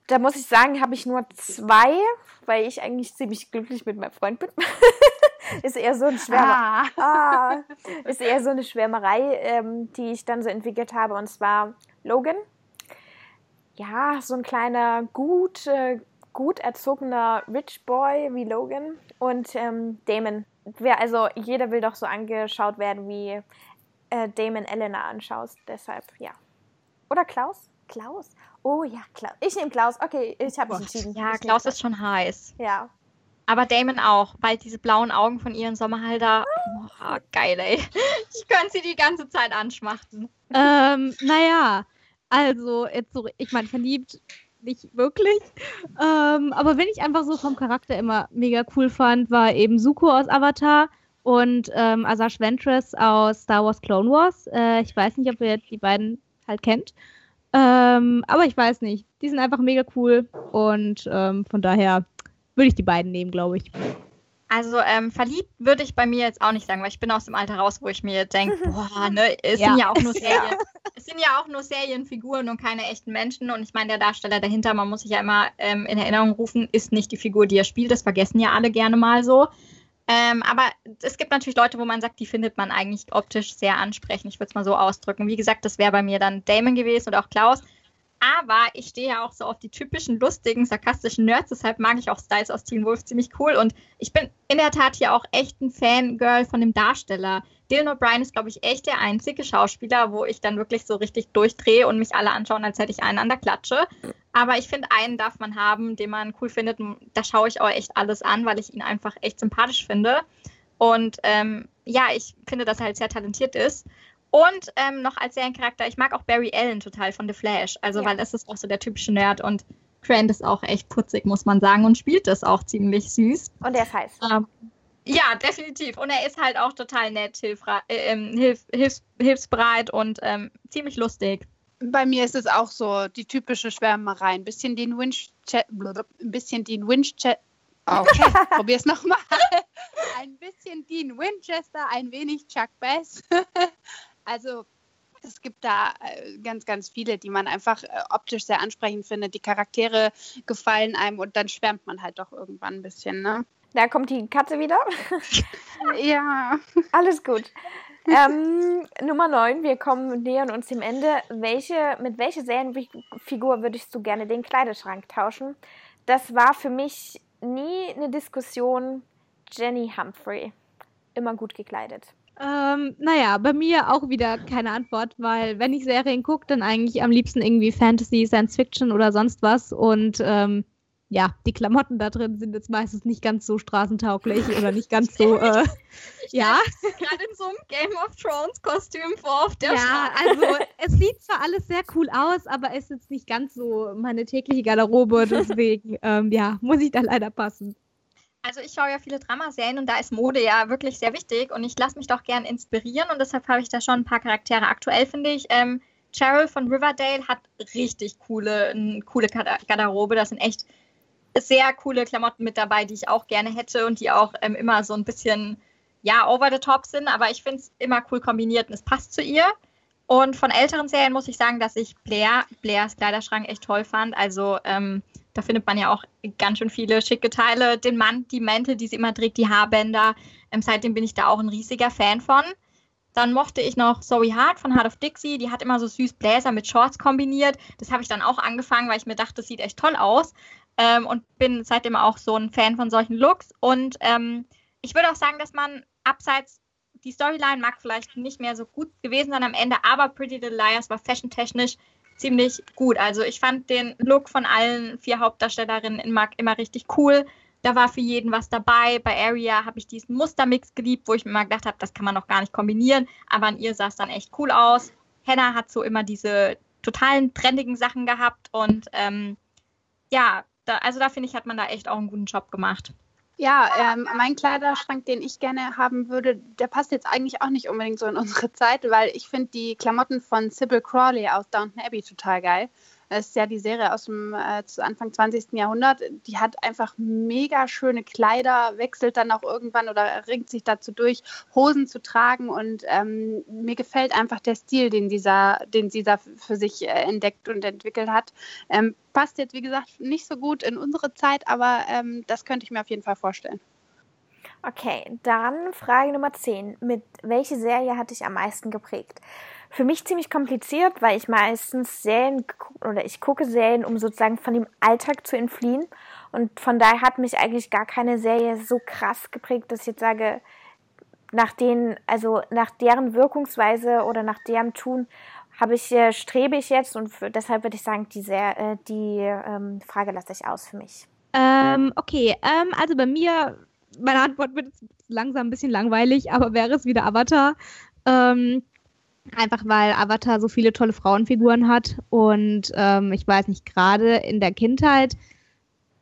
Da muss ich sagen, habe ich nur zwei, weil ich eigentlich ziemlich glücklich mit meinem Freund bin. ist eher so ein Schwärmer. Ah. Ah, ist eher so eine Schwärmerei, ähm, die ich dann so entwickelt habe. Und zwar Logan. Ja, so ein kleiner, gut, äh, gut erzogener Rich Boy wie Logan. Und ähm, Damon. Wer, also jeder will doch so angeschaut werden, wie äh, Damon Elena anschaust. Deshalb, ja. Oder Klaus? Klaus? Oh ja, Klaus. Ich nehme Klaus. Okay, ich habe mich entschieden. Ja, Ich Klaus ist schon heiß. Ja. Aber Damon auch, weil diese blauen Augen von ihren Sommerhalter. Oh, geil, ey. Ich könnte sie die ganze Zeit anschmachten. Ähm, naja, also jetzt so, ich meine, verliebt nicht wirklich. Ähm, aber wenn ich einfach so vom Charakter immer mega cool fand, war eben Suko aus Avatar und ähm, Asash Ventress aus Star Wars Clone Wars. Äh, ich weiß nicht, ob ihr die beiden halt kennt. Ähm, aber ich weiß nicht. Die sind einfach mega cool und ähm, von daher würde ich die beiden nehmen, glaube ich. Also ähm, verliebt würde ich bei mir jetzt auch nicht sagen, weil ich bin aus dem Alter raus, wo ich mir denke, boah, ne, es Ja. sind ja auch nur Serien, es sind ja auch nur Serienfiguren und keine echten Menschen. Und ich meine, der Darsteller dahinter, man muss sich ja immer ähm, in Erinnerung rufen, ist nicht die Figur, die er spielt. Das vergessen ja alle gerne mal so. Ähm, aber es gibt natürlich Leute, wo man sagt, die findet man eigentlich optisch sehr ansprechend. Ich würde es mal so ausdrücken. Wie gesagt, das wäre bei mir dann Damon gewesen oder auch Klaus. Aber ich stehe ja auch so auf die typischen lustigen, sarkastischen Nerds, deshalb mag ich auch Styles aus Teen Wolf ziemlich cool. Und ich bin in der Tat hier auch echt ein Fangirl von dem Darsteller. Dylan O'Brien ist, glaube ich, echt der einzige Schauspieler, wo ich dann wirklich so richtig durchdrehe und mich alle anschauen, als hätte ich einen an der Klatsche. Aber ich finde, einen darf man haben, den man cool findet. Da schaue ich auch echt alles an, weil ich ihn einfach echt sympathisch finde. Und ähm, ja, ich finde, dass er halt sehr talentiert ist. Und ähm, noch als Seriencharakter, ich mag auch Barry Allen total von The Flash. Also, Ja. weil das ist auch so der typische Nerd und Grant ist auch echt putzig, muss man sagen, und spielt das auch ziemlich süß. Und der ist heiß. Ähm, ja, definitiv. Und er ist halt auch total nett, hilfra äh, ähm, hilf hilfs hilfsbereit und ähm, ziemlich lustig. Bei mir ist es auch so die typische Schwärmerei. Ein bisschen Dean Winchester. Ein bisschen Dean Winchester. Okay, probier's nochmal. Ein bisschen Dean Winchester, ein wenig Chuck Bass. Also, es gibt da äh, ganz, ganz viele, die man einfach äh, optisch sehr ansprechend findet. Die Charaktere gefallen einem und dann schwärmt man halt doch irgendwann ein bisschen, ne? Da kommt die Katze wieder. Ja. Alles gut. ähm, Nummer 9, wir kommen nähern uns dem Ende. Welche, mit welcher Serienfigur würdest du gerne den Kleiderschrank tauschen? Das war für mich nie eine Diskussion. Jenny Humphrey. Immer gut gekleidet. Ähm, naja, bei mir auch wieder keine Antwort, weil wenn ich Serien gucke, dann eigentlich am liebsten irgendwie Fantasy, Science Fiction oder sonst was. Und ähm, ja, die Klamotten da drin sind jetzt meistens nicht ganz so straßentauglich oder nicht ganz so, äh, ja. Gerade in so einem Game of Thrones Kostüm vor auf der Ja, also es sieht zwar alles sehr cool aus, aber es ist jetzt nicht ganz so meine tägliche Garderobe, deswegen, ähm, ja, muss ich da leider passen. Also ich schaue ja viele Dramaserien und da ist Mode ja wirklich sehr wichtig und ich lasse mich doch gern inspirieren und deshalb habe ich da schon ein paar Charaktere. Aktuell finde ich, ähm, Cheryl von Riverdale hat richtig coole, eine coole Garde- Garderobe. Das sind echt sehr coole Klamotten mit dabei, die ich auch gerne hätte und die auch ähm, immer so ein bisschen, ja, over the top sind, aber ich finde es immer cool kombiniert und es passt zu ihr. Und von älteren Serien muss ich sagen, dass ich Blair, Blairs Kleiderschrank echt toll fand. Also ähm, da findet man ja auch ganz schön viele schicke Teile. Den Mann, die Mäntel, die sie immer trägt, die Haarbänder. Ähm, seitdem bin ich da auch ein riesiger Fan von. Dann mochte ich noch Zoe Hart von Heart of Dixie. Die hat immer so süß Bläser mit Shorts kombiniert. Das habe ich dann auch angefangen, weil ich mir dachte, das sieht echt toll aus. Ähm, und bin seitdem auch so ein Fan von solchen Looks. Und ähm, ich würde auch sagen, dass man abseits, die Storyline mag vielleicht nicht mehr so gut gewesen sein am Ende, aber Pretty Little Liars war fashiontechnisch ziemlich gut. Also ich fand den Look von allen vier Hauptdarstellerinnen immer, immer richtig cool. Da war für jeden was dabei. Bei Aria habe ich diesen Mustermix geliebt, wo ich mir mal gedacht habe, das kann man noch gar nicht kombinieren. Aber an ihr sah es dann echt cool aus. Hannah hat so immer diese totalen trendigen Sachen gehabt. Und ähm, ja, da, also da finde ich, hat man da echt auch einen guten Job gemacht. Ja, ähm, mein Kleiderschrank, den ich gerne haben würde, der passt jetzt eigentlich auch nicht unbedingt so in unsere Zeit, weil ich finde die Klamotten von Sybil Crawley aus Downton Abbey total geil. Das ist ja die Serie aus dem äh, Anfang 20. Jahrhundert. Die hat einfach mega schöne Kleider, wechselt dann auch irgendwann oder ringt sich dazu durch, Hosen zu tragen. Und ähm, mir gefällt einfach der Stil, den dieser, den sie für sich äh, entdeckt und entwickelt hat. Ähm, passt jetzt, wie gesagt, nicht so gut in unsere Zeit, aber ähm, das könnte ich mir auf jeden Fall vorstellen. Okay, dann Frage Nummer 10. Mit welche Serie hat dich am meisten geprägt? Für mich ziemlich kompliziert, weil ich meistens Serien oder ich gucke Serien, um sozusagen von dem Alltag zu entfliehen. Und von daher hat mich eigentlich gar keine Serie so krass geprägt, dass ich jetzt sage, nach denen, also nach deren Wirkungsweise oder nach deren Tun habe ich, äh, strebe ich jetzt und für, deshalb würde ich sagen, die, sehr, äh, die ähm, Frage lasse ich aus für mich. Ähm, okay, ähm, also bei mir, meine Antwort wird langsam ein bisschen langweilig, aber wäre es wieder Avatar. Ähm, Einfach weil Avatar so viele tolle Frauenfiguren hat und ähm, ich weiß nicht, gerade in der Kindheit,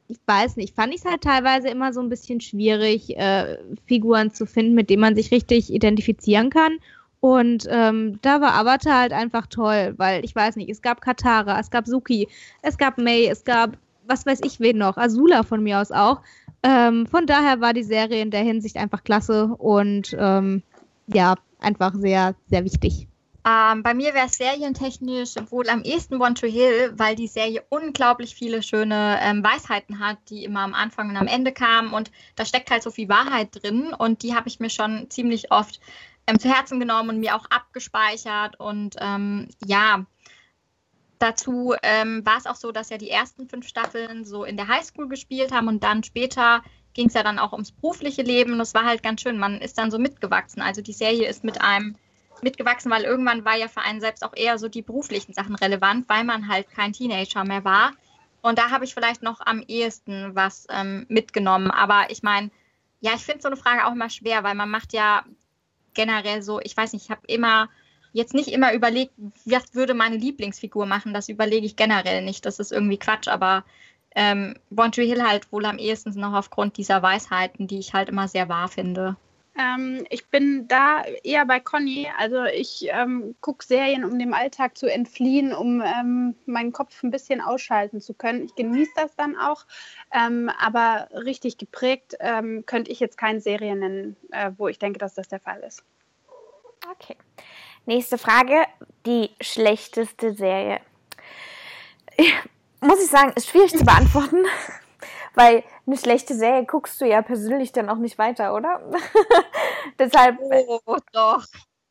ich weiß nicht, fand ich es halt teilweise immer so ein bisschen schwierig, äh, Figuren zu finden, mit denen man sich richtig identifizieren kann. Und ähm, da war Avatar halt einfach toll, weil ich weiß nicht, es gab Katara, es gab Suki, es gab May, es gab, was weiß ich wen noch, Azula von mir aus auch. Ähm, von daher war die Serie in der Hinsicht einfach klasse und ähm, ja, einfach sehr, sehr wichtig. Ähm, bei mir wäre es serientechnisch wohl am ehesten One to Hill, weil die Serie unglaublich viele schöne ähm, Weisheiten hat, die immer am Anfang und am Ende kamen. Und da steckt halt so viel Wahrheit drin. Und die habe ich mir schon ziemlich oft ähm, zu Herzen genommen und mir auch abgespeichert. Und ähm, ja, dazu ähm, war es auch so, dass ja die ersten fünf Staffeln so in der Highschool gespielt haben und dann später ging es ja dann auch ums berufliche Leben. Und es war halt ganz schön. Man ist dann so mitgewachsen. Also die Serie ist mit einem mitgewachsen, weil irgendwann war ja für einen selbst auch eher so die beruflichen Sachen relevant, weil man halt kein Teenager mehr war. Und da habe ich vielleicht noch am ehesten was ähm, mitgenommen. Aber ich meine, ja, ich finde so eine Frage auch immer schwer, weil man macht ja generell so, ich weiß nicht, ich habe immer jetzt nicht immer überlegt, was würde meine Lieblingsfigur machen. Das überlege ich generell nicht. Das ist irgendwie Quatsch, aber ähm, One Hill halt wohl am ehesten noch aufgrund dieser Weisheiten, die ich halt immer sehr wahr finde. Ähm, ich bin da eher bei Conny. Also ich ähm, gucke Serien, um dem Alltag zu entfliehen, um ähm, meinen Kopf ein bisschen ausschalten zu können. Ich genieße das dann auch. Ähm, aber richtig geprägt ähm, könnte ich jetzt keine Serie nennen, äh, wo ich denke, dass das der Fall ist. Okay. Nächste Frage. Die schlechteste Serie. Muss ich sagen, ist schwierig zu beantworten. Weil eine schlechte Serie guckst du ja persönlich dann auch nicht weiter, oder? Deshalb. Oh, doch.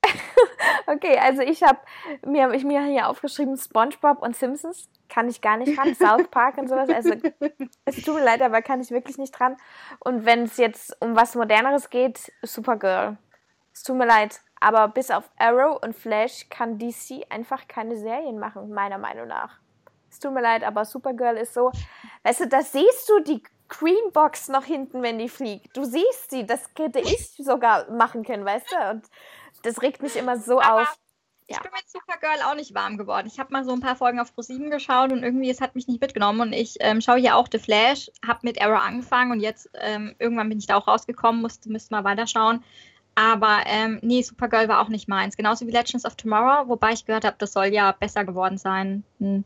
okay, also ich habe mir, ich mir hier aufgeschrieben SpongeBob und Simpsons. Kann ich gar nicht ran. South Park und sowas. Also es tut mir leid, aber kann ich wirklich nicht dran. Und wenn es jetzt um was Moderneres geht, Supergirl. Es tut mir leid. Aber bis auf Arrow und Flash kann DC einfach keine Serien machen, meiner Meinung nach. Es tut mir leid, aber Supergirl ist so, weißt du, da siehst du die Greenbox noch hinten, wenn die fliegt. Du siehst sie, das hätte ich sogar machen können, weißt du? Und das regt mich immer so aber auf. Ich ja. bin mit Supergirl auch nicht warm geworden. Ich habe mal so ein paar Folgen auf Pro7 geschaut und irgendwie, es hat mich nicht mitgenommen. Und ich ähm, schaue hier auch The Flash, habe mit Arrow angefangen und jetzt ähm, irgendwann bin ich da auch rausgekommen, musste, müsste mal weiterschauen. Aber ähm, nee, Supergirl war auch nicht meins. Genauso wie Legends of Tomorrow, wobei ich gehört habe, das soll ja besser geworden sein. Hm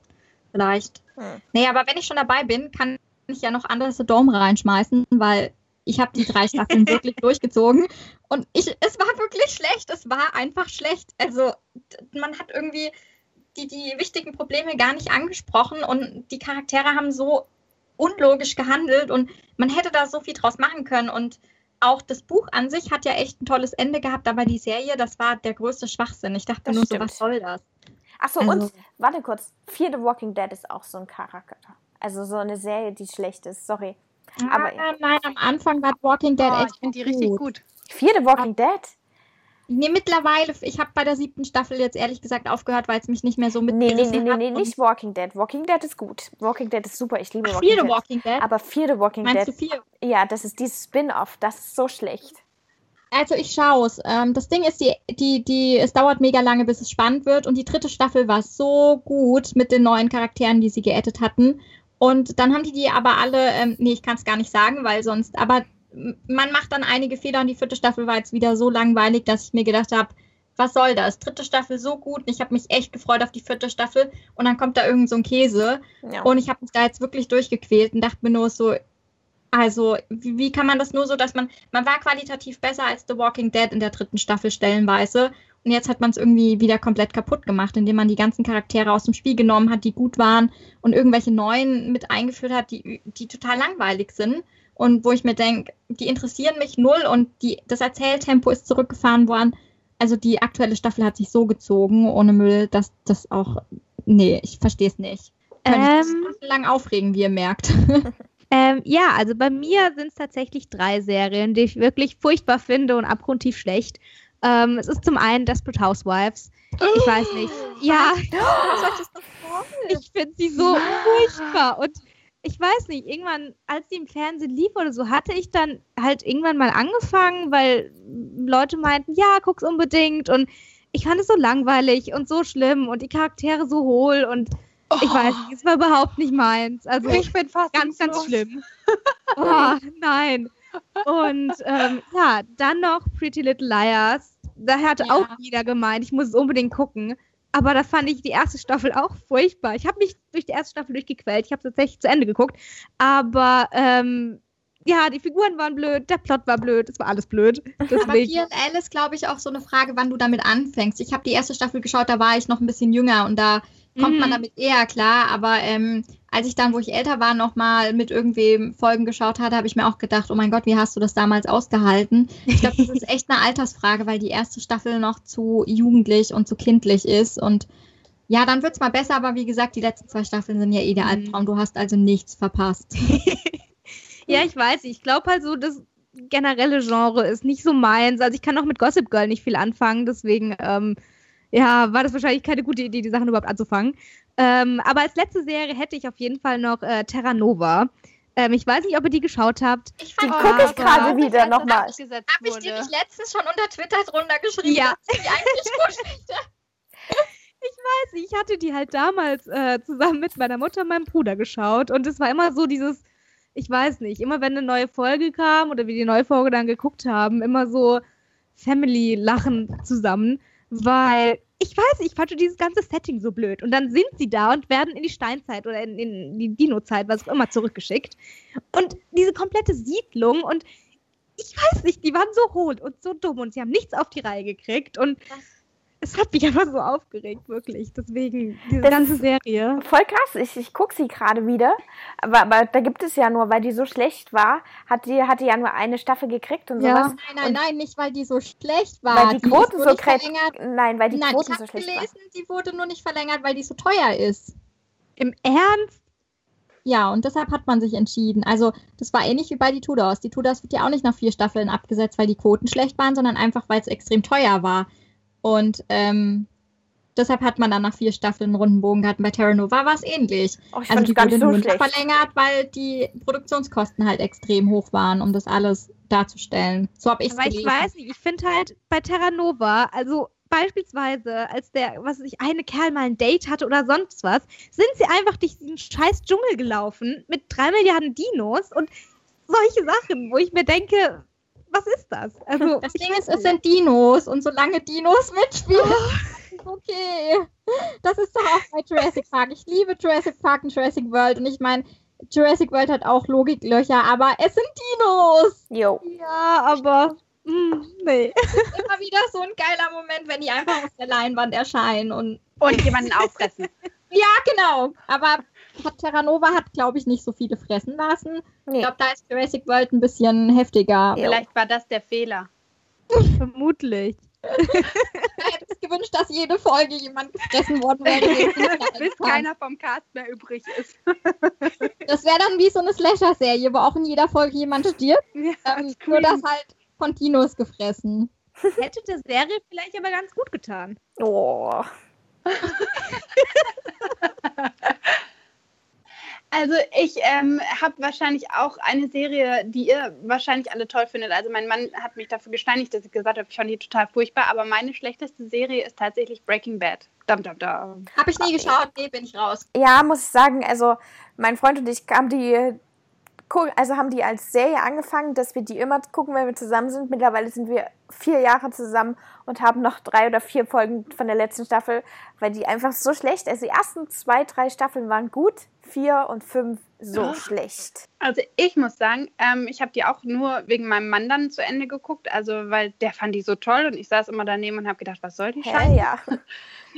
vielleicht. Hm. Nee, aber wenn ich schon dabei bin, kann ich ja noch Under the Dome reinschmeißen, weil ich habe die drei Staffeln wirklich durchgezogen und ich, es war wirklich schlecht. Es war einfach schlecht. Also man hat irgendwie die, die wichtigen Probleme gar nicht angesprochen und die Charaktere haben so unlogisch gehandelt und man hätte da so viel draus machen können und auch das Buch an sich hat ja echt ein tolles Ende gehabt, aber die Serie, das war der größte Schwachsinn. Ich dachte das nur stimmt. so, was soll das? Achso, also, und warte kurz. Fear the Walking Dead ist auch so ein Charakter. Also so eine Serie, die schlecht ist. Sorry. Aber, ja. Nein, am Anfang war Walking Dead oh, echt. Ich finde die richtig gut. Fear the Walking Dead? Nee, mittlerweile, ich habe bei der siebten Staffel jetzt ehrlich gesagt aufgehört, weil es mich nicht mehr so Nee, nee, nee, nee, nee, und- nicht Walking Dead. Walking Dead ist gut. Walking Dead ist super. Ich Also ich schaue es. Ähm, das Ding ist, die, die, die, es dauert mega lange, bis es spannend wird. Und die dritte Staffel war so gut mit den neuen Charakteren, die sie geaddet hatten. Und dann haben die die aber alle, ähm, nee, ich kann es gar nicht sagen, weil sonst, aber man macht dann einige Fehler und die vierte Staffel war jetzt wieder so langweilig, dass ich mir gedacht habe, was soll das? Dritte Staffel so gut und ich habe mich echt gefreut auf die vierte Staffel und dann kommt da irgend so ein Käse Ja. und ich habe mich da jetzt wirklich durchgequält und dachte mir nur so, also wie, wie kann man das nur so, dass man, man war qualitativ besser als The Walking Dead in der dritten Staffel stellenweise und jetzt hat man es irgendwie wieder komplett kaputt gemacht, indem man die ganzen Charaktere aus dem Spiel genommen hat, die gut waren und irgendwelche neuen mit eingeführt hat, die, die total langweilig sind und wo ich mir denke, die interessieren mich null und die, das Erzähltempo ist zurückgefahren worden. Also die aktuelle Staffel hat sich so gezogen ohne Müll, dass das auch, nee, ich verstehe es nicht. Kann ich Ähm. mich lang aufregen, wie ihr merkt. Ähm, ja, also bei mir sind es tatsächlich drei Serien, die ich wirklich furchtbar finde und abgrundtief schlecht. Ähm, es ist zum einen Desperate Housewives. Ich weiß nicht. Ja, ich finde sie so furchtbar. Und ich weiß nicht, irgendwann, als sie im Fernsehen lief oder so, hatte ich dann halt irgendwann mal angefangen, weil Leute meinten, ja, guck's unbedingt. Und ich fand es so langweilig und so schlimm und die Charaktere so hohl und ich weiß nicht, es war überhaupt nicht meins. Also Ich bin fast ganz, ganz schlimm. Oh, nein. Und ähm, ja, dann noch Pretty Little Liars. Da hatte Ja. auch jeder gemeint, ich muss es unbedingt gucken. Aber da fand ich die erste Staffel auch furchtbar. Ich habe mich durch die erste Staffel durchgequält. Ich habe tatsächlich zu Ende geguckt. Aber ähm, ja, die Figuren waren blöd, der Plot war blöd, es war alles blöd. Aber Deswegen. PLL ist, glaube ich, auch so eine Frage, wann du damit anfängst. Ich habe die erste Staffel geschaut, da war ich noch ein bisschen jünger und da kommt man Mhm. damit eher klar. Aber ähm, als ich dann, wo ich älter war, nochmal mit irgendwem Folgen geschaut hatte, habe ich mir auch gedacht, oh mein Gott, wie hast du das damals ausgehalten? Ich glaube, das ist echt eine Altersfrage, weil die erste Staffel noch zu jugendlich und zu kindlich ist. Und ja, dann wird es mal besser, aber wie gesagt, die letzten zwei Staffeln sind ja eh der Mhm. Albtraum. Du hast also nichts verpasst. Ja, ich weiß. Ich glaube halt so, das generelle Genre ist nicht so meins. Also ich kann auch mit Gossip Girl nicht viel anfangen, deswegen ähm, ja, war das wahrscheinlich keine gute Idee, die Sachen überhaupt anzufangen. Ähm, aber als letzte Serie hätte ich auf jeden Fall noch äh, Terra Nova. Ähm, ich weiß nicht, ob ihr die geschaut habt. Ich Die fand gucke ich aber- gerade wieder nochmal. Habe ich dir wurde. nicht letztens schon unter Twitter drunter geschrieben, Ja. dass ich die eigentlich gut finde? Ich hatte die halt damals äh, zusammen mit meiner Mutter und meinem Bruder geschaut und es war immer so dieses, ich weiß nicht, immer wenn eine neue Folge kam oder wir die neue Folge dann geguckt haben, immer so Family-Lachen zusammen, weil ich weiß nicht, ich fand schon dieses ganze Setting so blöd. Und dann sind sie da und werden in die Steinzeit oder in, in die Dino-Zeit, was auch immer, zurückgeschickt. Und diese komplette Siedlung und ich weiß nicht, die waren so hohl und so dumm und sie haben nichts auf die Reihe gekriegt. Und es hat mich einfach so aufgeregt, wirklich. Deswegen, diese Das ganze Serie. Voll krass. Ich, ich gucke sie gerade wieder. Aber, aber da gibt es ja nur, weil die so schlecht war, hat die, hat die ja nur eine Staffel gekriegt und Ja. sowas. Nein, nein, nein, nicht weil die so schlecht war. Weil die ist Quoten nur so verlängert. Nein, weil die Nein, Quoten ich so habe schlecht waren. gelesen, die wurde nur nicht verlängert, weil die so teuer ist. Im Ernst? Ja, und deshalb hat man sich entschieden. Also, das war ähnlich wie bei die Tudors. Die Tudors wird ja auch nicht nach vier Staffeln abgesetzt, weil die Quoten schlecht waren, sondern einfach, weil es extrem teuer war. Und ähm, deshalb hat man dann nach vier Staffeln einen runden Bogen gehabt. Und bei Terra Nova war es ähnlich. Oh, ich Also die wurde nur so schlecht. verlängert, weil die Produktionskosten halt extrem hoch waren, um das alles darzustellen. So habe ich es Aber ich gelesen. weiß nicht, ich finde halt bei Terra Nova, also beispielsweise, als der, was weiß ich, eine Kerl mal ein Date hatte oder sonst was, sind sie einfach durch diesen scheiß Dschungel gelaufen mit drei Milliarden Dinos und solche Sachen, wo ich mir denke, was ist das? Also, Das Ding ist, es sind Dinos und solange Dinos mitspielen, ist okay. Das ist doch auch bei Jurassic Park. Ich liebe Jurassic Park und Jurassic World und ich meine, Jurassic World hat auch Logiklöcher, aber es sind Dinos. Jo. Ja, aber, mm, nee. Immer wieder so ein geiler Moment, wenn die einfach auf der Leinwand erscheinen und Und jemanden auffressen. ja, genau. Aber hat Terra Nova hat, glaube ich, nicht so viele fressen lassen. Ich Nee. glaube, da ist Jurassic World ein bisschen heftiger. Vielleicht war das der Fehler. Vermutlich. Ich hätte es gewünscht, dass jede Folge jemand gefressen worden wäre. Bis keiner vom Cast mehr übrig ist. Das wäre dann wie so eine Slasher-Serie, wo auch in jeder Folge jemand stirbt. Ja, Ähm, nur das halt von Dinos gefressen. Hätte der Serie vielleicht aber ganz gut getan. Oh. Also ich ähm, habe wahrscheinlich auch eine Serie, die ihr wahrscheinlich alle toll findet. Also mein Mann hat mich dafür gesteinigt, dass ich gesagt habe, ich fand die total furchtbar. Aber meine schlechteste Serie ist tatsächlich Breaking Bad. Dum, dum, dum. Habe ich nie geschaut, nee, bin ich raus. Ja, muss ich sagen, also mein Freund und ich haben die, gu- also haben die als Serie angefangen, dass wir die immer gucken, wenn wir zusammen sind. Mittlerweile sind wir vier Jahre zusammen und haben noch drei oder vier Folgen von der letzten Staffel, weil die einfach so schlecht, also die ersten zwei, drei Staffeln waren gut, vier und fünf so schlecht. Also ich muss sagen, ähm, ich habe die auch nur wegen meinem Mann dann zu Ende geguckt. Also weil der fand die so toll und ich saß immer daneben und habe gedacht, was soll die Scheiße? Ja.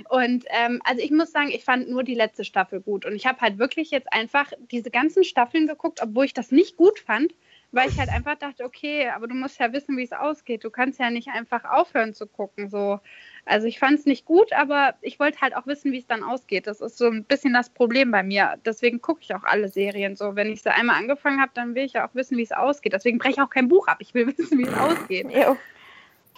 Und ähm, also ich muss sagen, ich fand nur die letzte Staffel gut. Und ich habe halt wirklich jetzt einfach diese ganzen Staffeln geguckt, obwohl ich das nicht gut fand, weil ich halt einfach dachte, okay, aber du musst ja wissen, wie es ausgeht. Du kannst ja nicht einfach aufhören zu gucken. So. Also ich fand es nicht gut, aber ich wollte halt auch wissen, wie es dann ausgeht. Das ist so ein bisschen das Problem bei mir. Deswegen gucke ich auch alle Serien so. Wenn ich sie einmal angefangen habe, dann will ich ja auch wissen, wie es ausgeht. Deswegen breche ich auch kein Buch ab. Ich will wissen, wie es ausgeht.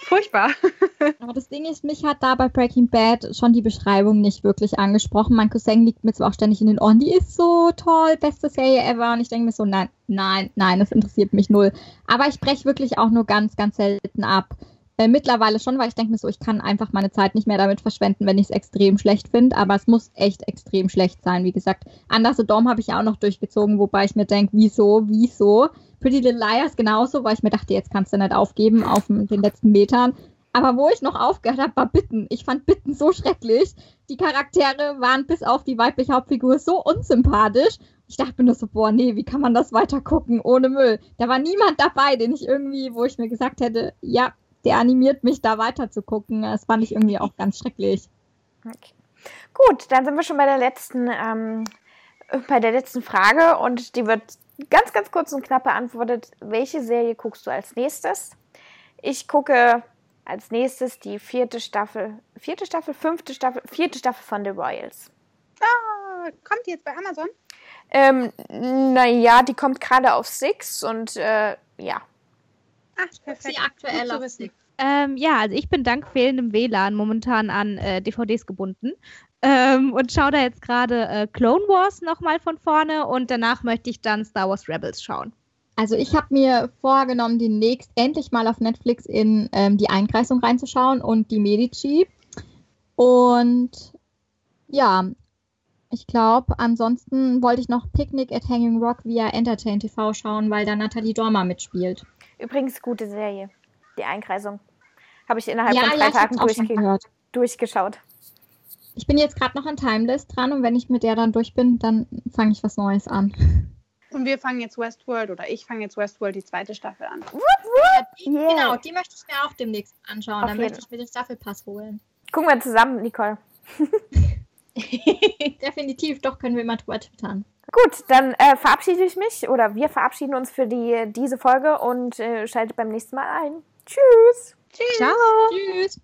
Furchtbar. Aber das Ding ist, mich hat da bei Breaking Bad schon die Beschreibung nicht wirklich angesprochen. Mein Cousin liegt mir zwar auch ständig in den Ohren, die ist so toll, beste Serie ever. Und ich denke mir so, nein, nein, nein, das interessiert mich null. Aber ich breche wirklich auch nur ganz, ganz selten ab. Äh, mittlerweile schon, weil ich denke mir so, ich kann einfach meine Zeit nicht mehr damit verschwenden, wenn ich es extrem schlecht finde. Aber es muss echt extrem schlecht sein. Wie gesagt, Under the Dome habe ich ja auch noch durchgezogen, wobei ich mir denke, wieso, wieso? Pretty Little Liars genauso, weil ich mir dachte, jetzt kannst du nicht aufgeben auf den letzten Metern. Aber wo ich noch aufgehört habe, war Bitten. Ich fand Bitten so schrecklich. Die Charaktere waren bis auf die weibliche Hauptfigur so unsympathisch. Ich dachte mir nur so, boah, nee, wie kann man das weiter gucken ohne Müll? Da war niemand dabei, den ich irgendwie, wo ich mir gesagt hätte, ja, der animiert mich da weiter zu gucken. Das fand ich irgendwie auch ganz schrecklich. Okay. Gut, dann sind wir schon bei der letzten, ähm, bei der letzten Frage und die wird ganz, ganz kurz und knapp beantwortet. Welche Serie guckst du als nächstes? Ich gucke als nächstes die vierte Staffel, vierte Staffel, fünfte Staffel, vierte Staffel von The Royals. Ah, kommt die jetzt bei Amazon? Ähm, naja, die kommt gerade auf Six und äh, ja. Ah, perfekt. Sie aktuell auf. Six. Ähm, ja, also ich bin dank fehlendem WLAN momentan an äh, DVDs gebunden ähm, und schaue da jetzt gerade äh, Clone Wars nochmal von vorne und danach möchte ich dann Star Wars Rebels schauen. Also ich habe mir vorgenommen, demnächst endlich mal auf Netflix in ähm, die Einkreisung reinzuschauen und die Medici. Und ja, ich glaube, ansonsten wollte ich noch Picnic at Hanging Rock via Entertain TV schauen, weil da Nathalie Dormer mitspielt. Übrigens gute Serie. Die Einkreisung. Habe ich innerhalb ja, von drei ja, Tagen durchge durchgeschaut. Ich bin jetzt gerade noch an Timeless dran und wenn ich mit der dann durch bin, dann fange ich was Neues an. Und wir fangen jetzt Westworld oder ich fange jetzt Westworld die zweite Staffel an. Yeah. Genau, die möchte ich mir auch demnächst anschauen. Auf Dann möchte ich mir den Staffelpass holen. Gucken wir zusammen, Nicole. Definitiv, doch können wir mal drüber twittern. Gut, dann äh, verabschiede ich mich oder wir verabschieden uns für die, diese Folge und äh, schaltet beim nächsten Mal ein. Tschüss! Ciao! Tschüss.